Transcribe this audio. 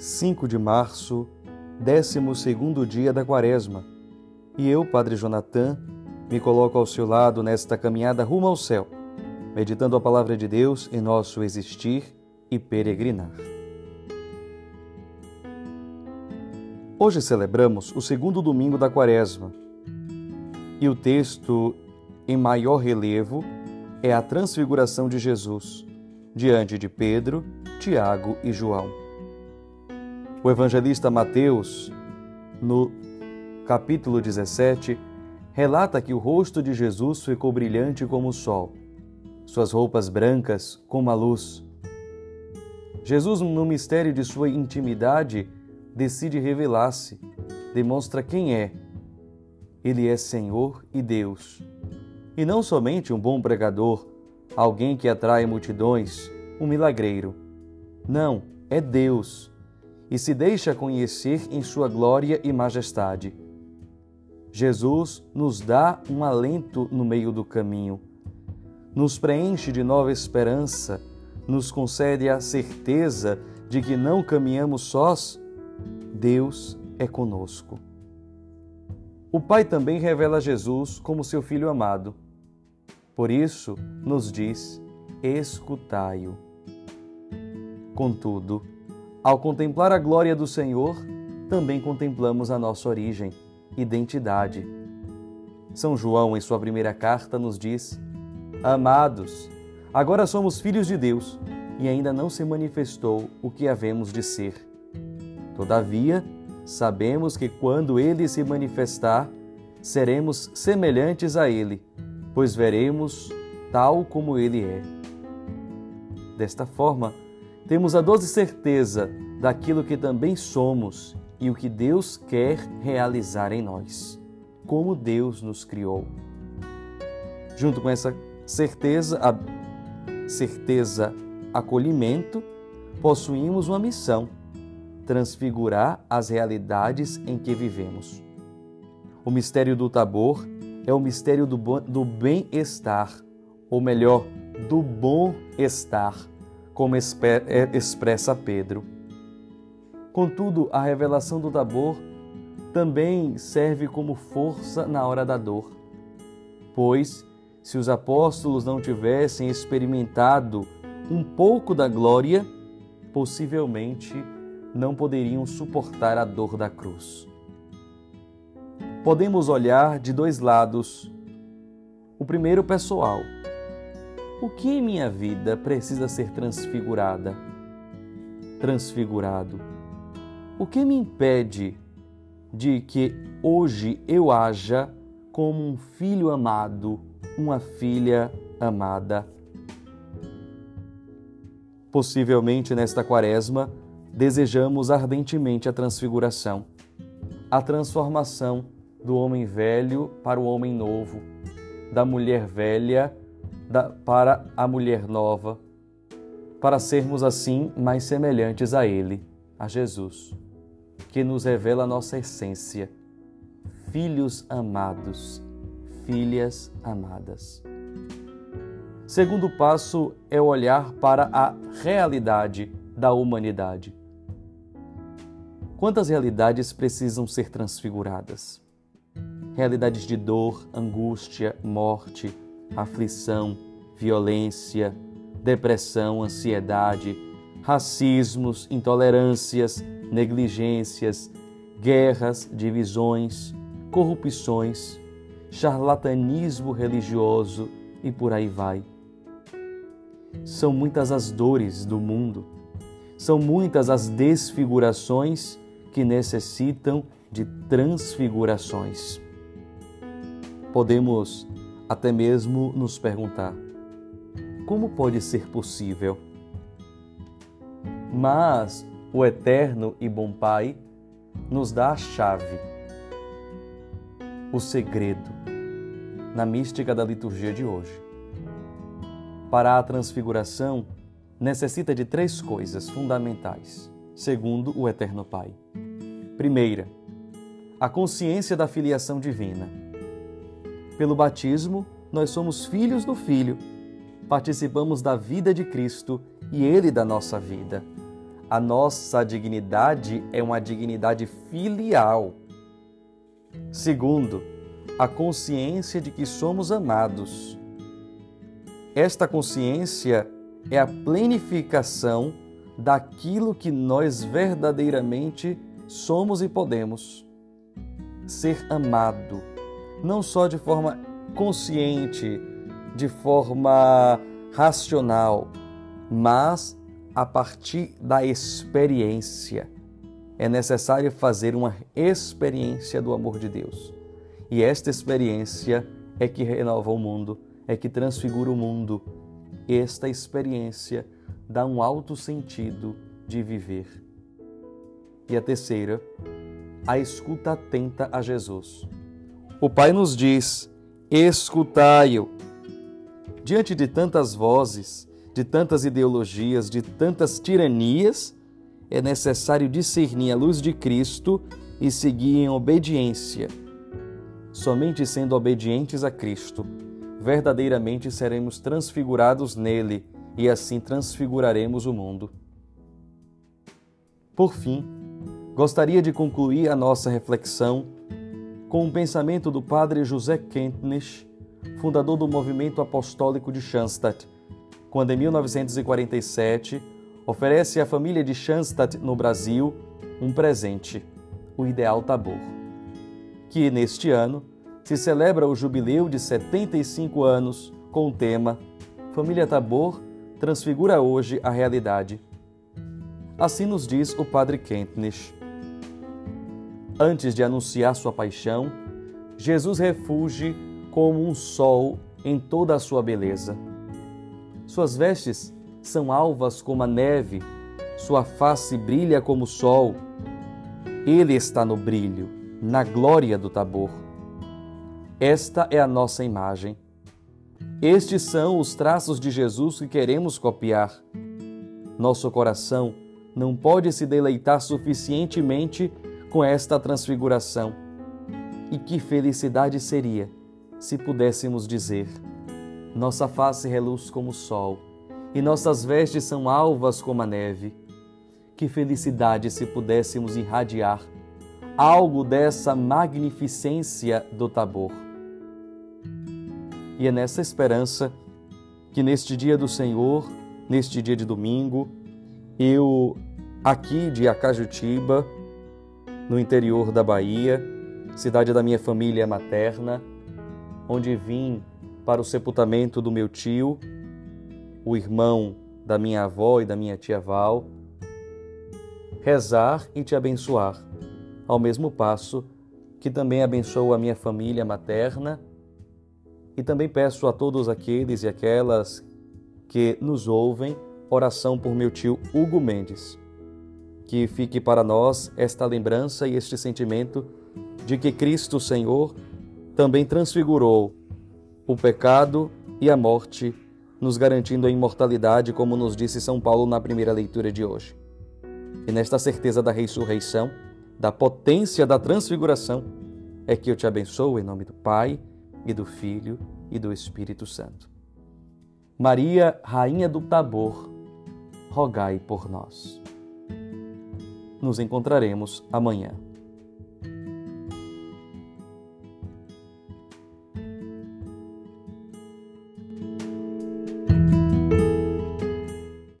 5 de março, 12 dia da Quaresma. E eu, Padre Jonathan, me coloco ao seu lado nesta caminhada rumo ao céu, meditando a palavra de Deus em nosso existir e peregrinar. Hoje celebramos o segundo domingo da Quaresma. E o texto em maior relevo é a transfiguração de Jesus diante de Pedro, Tiago e João. O evangelista Mateus, no capítulo 17, relata que o rosto de Jesus ficou brilhante como o sol, suas roupas brancas como a luz. Jesus, no mistério de sua intimidade, decide revelar-se, demonstra quem é. Ele é Senhor e Deus. E não somente um bom pregador, alguém que atrai multidões, um milagreiro. Não, é Deus e se deixa conhecer em sua glória e majestade. Jesus nos dá um alento no meio do caminho, nos preenche de nova esperança, nos concede a certeza de que não caminhamos sós, Deus é conosco. O Pai também revela Jesus como seu Filho amado. Por isso, nos diz: escutai-o. Contudo, ao contemplar a glória do Senhor, também contemplamos a nossa origem, identidade. São João, em sua primeira carta, nos diz: Amados, agora somos filhos de Deus e ainda não se manifestou o que havemos de ser. Todavia, sabemos que quando ele se manifestar, seremos semelhantes a ele, pois veremos tal como ele é. Desta forma, temos a doce certeza daquilo que também somos e o que Deus quer realizar em nós, como Deus nos criou. Junto com essa certeza, a certeza acolhimento, possuímos uma missão: transfigurar as realidades em que vivemos. O mistério do Tabor é o mistério do bem-estar, ou melhor, do bom estar como é, expressa Pedro. Contudo, a revelação do Tabor também serve como força na hora da dor, pois, se os apóstolos não tivessem experimentado um pouco da glória, possivelmente não poderiam suportar a dor da cruz. Podemos olhar de dois lados. O primeiro pessoal, o que em minha vida precisa ser transfigurada? Transfigurado. O que me impede de que hoje eu haja como um filho amado, uma filha amada? Possivelmente nesta quaresma, desejamos ardentemente a transfiguração, a transformação do homem velho para o homem novo, da mulher velha da, para a mulher nova, para sermos assim mais semelhantes a Ele, a Jesus, que nos revela a nossa essência, filhos amados, filhas amadas. Segundo passo é olhar para a realidade da humanidade. Quantas realidades precisam ser transfiguradas? Realidades de dor, angústia, morte, aflição, violência, depressão, ansiedade, racismos, intolerâncias, negligências, guerras, divisões, corrupções, charlatanismo religioso e por aí vai. São muitas as dores do mundo, são muitas as desfigurações que necessitam de transfigurações. Podemos até mesmo nos perguntar: como pode ser possível? Mas o eterno e bom Pai nos dá a chave, o segredo, na mística da liturgia de hoje. Para a transfiguração, necessita de três coisas fundamentais, segundo o Eterno Pai. Primeira, a consciência da filiação divina pelo batismo, nós somos filhos do Filho, participamos da vida de Cristo e Ele da nossa vida. A nossa dignidade é uma dignidade filial. Segundo, a consciência de que somos amados. Esta consciência é a plenificação daquilo que nós verdadeiramente somos e podemos. Ser amado, não só de forma consciente, de forma racional, mas a partir da experiência. É necessário fazer uma experiência do amor de Deus. E esta experiência é que renova o mundo, é que transfigura o mundo. Esta experiência dá um alto sentido de viver. E a terceira, a escuta atenta a Jesus. O Pai nos diz: escutai-o. Diante de tantas vozes, de tantas ideologias, de tantas tiranias, é necessário discernir a luz de Cristo e seguir em obediência. Somente sendo obedientes a Cristo, verdadeiramente seremos transfigurados nele e assim transfiguraremos o mundo. Por fim, gostaria de concluir a nossa reflexão com um pensamento do padre José Kentnisch, fundador do movimento apostólico de Schanstatt, quando em 1947 oferece à família de Schanstatt no Brasil um presente, o Ideal Tabor, que neste ano se celebra o jubileu de 75 anos com o tema Família Tabor transfigura hoje a realidade. Assim nos diz o padre Kentnisch. Antes de anunciar sua paixão, Jesus refuge como um sol em toda a sua beleza. Suas vestes são alvas como a neve, sua face brilha como o sol. Ele está no brilho, na glória do Tabor. Esta é a nossa imagem. Estes são os traços de Jesus que queremos copiar. Nosso coração não pode se deleitar suficientemente com esta transfiguração. E que felicidade seria se pudéssemos dizer: Nossa face reluz como o sol e nossas vestes são alvas como a neve. Que felicidade se pudéssemos irradiar algo dessa magnificência do Tabor. E é nessa esperança que neste dia do Senhor, neste dia de domingo, eu aqui de Acajutiba, no interior da Bahia, cidade da minha família materna, onde vim para o sepultamento do meu tio, o irmão da minha avó e da minha tia Val, rezar e te abençoar, ao mesmo passo que também abençoo a minha família materna e também peço a todos aqueles e aquelas que nos ouvem oração por meu tio Hugo Mendes. Que fique para nós esta lembrança e este sentimento de que Cristo Senhor também transfigurou o pecado e a morte, nos garantindo a imortalidade, como nos disse São Paulo na primeira leitura de hoje. E nesta certeza da ressurreição, da potência da transfiguração, é que eu te abençoo em nome do Pai e do Filho e do Espírito Santo. Maria, Rainha do Tabor, rogai por nós. Nos encontraremos amanhã.